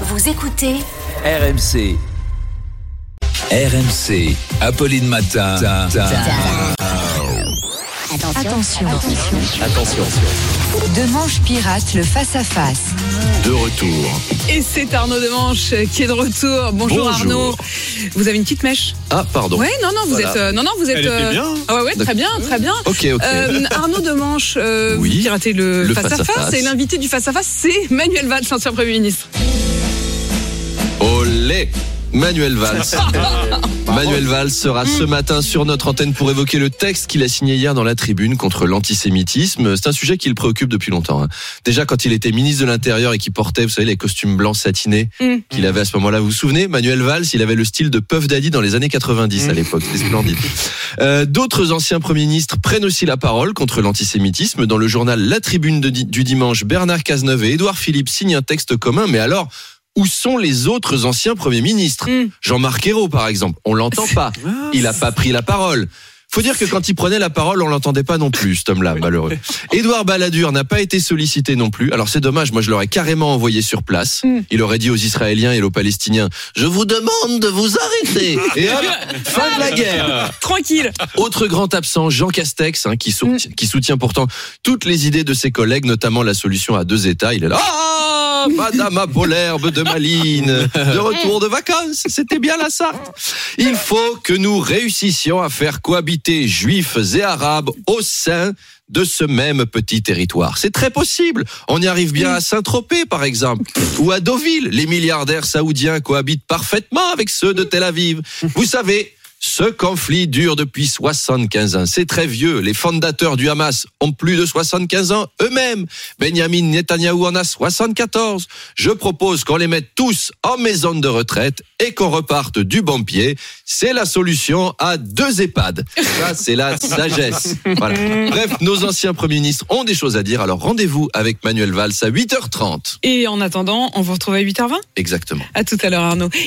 Vous écoutez RMC. RMC. Apolline Matin. Attention. Attention. De Manche Pirate, le face-à-face. De retour. Et c'est Arnaud Demanche qui est de retour. Bonjour, Bonjour. Arnaud. Vous avez une petite mèche Ah, pardon. Ouais, non, non, vous Voilà. êtes. euh, non, non, vous êtes. Elle était bien. Ah ouais, ouais, très bien, très bien. Ok, ok. Euh, Arnaud Demanche, euh, Oui. vous piratez le, Le face-à-face. face-à-face. et l'invité du face-à-face, c'est Manuel Valls, ancien Premier ministre. Olé Manuel Valls. Manuel Valls sera ce matin sur notre antenne pour évoquer le texte qu'il a signé hier dans la tribune contre l'antisémitisme. C'est un sujet qui le préoccupe depuis longtemps. hein. Déjà quand il était ministre de l'Intérieur et qu'il portait, vous savez, les costumes blancs satinés Mm. qu'il avait à ce moment-là. Vous vous souvenez, Manuel Valls, il avait le style de Puff Daddy dans les années 90 à l'époque. C'était splendide. Euh, D'autres anciens premiers ministres prennent aussi la parole contre l'antisémitisme. Dans le journal La Tribune de du dimanche, Bernard Cazeneuve et Édouard Philippe signent un texte commun. Mais alors, où sont les autres anciens premiers ministres Mm. Jean-Marc Ayrault, par exemple, on l'entend pas. Il a pas pris la parole. Faut dire que quand il prenait la parole, on l'entendait pas non plus, cet homme-là, malheureux. Édouard Balladur n'a pas été sollicité non plus. Alors c'est dommage, moi je l'aurais carrément envoyé sur place. Mm. Il aurait dit aux Israéliens et aux Palestiniens, je vous demande de vous arrêter. Et hop, fin de la guerre. Tranquille. Autre grand absent, Jean Castex, hein, qui, soutient, qui soutient pourtant toutes les idées de ses collègues, notamment la solution à deux États. Il est là. Ah, Madame Apolherbe de Malines, de retour de vacances, c'était bien la Sarthe. Il faut que nous réussissions à faire cohabiter juifs et arabes au sein de ce même petit territoire. C'est très possible. On y arrive bien à Saint-Tropez, par exemple, ou à Deauville. Les milliardaires saoudiens cohabitent parfaitement avec ceux de Tel Aviv. Vous savez, ce conflit dure depuis 75 ans. C'est très vieux. Les fondateurs du Hamas ont plus de 75 ans eux-mêmes. Benjamin Netanyahou en a 74. Je propose qu'on les mette tous en maison de retraite et qu'on reparte du bon pied. C'est la solution à deux EHPAD. Ça, c'est la sagesse. Voilà. Bref, nos anciens premiers ministres ont des choses à dire. Alors rendez-vous avec Manuel Valls à 8h30. Et en attendant, on vous retrouve à 8h20. Exactement. À tout à l'heure, Arnaud.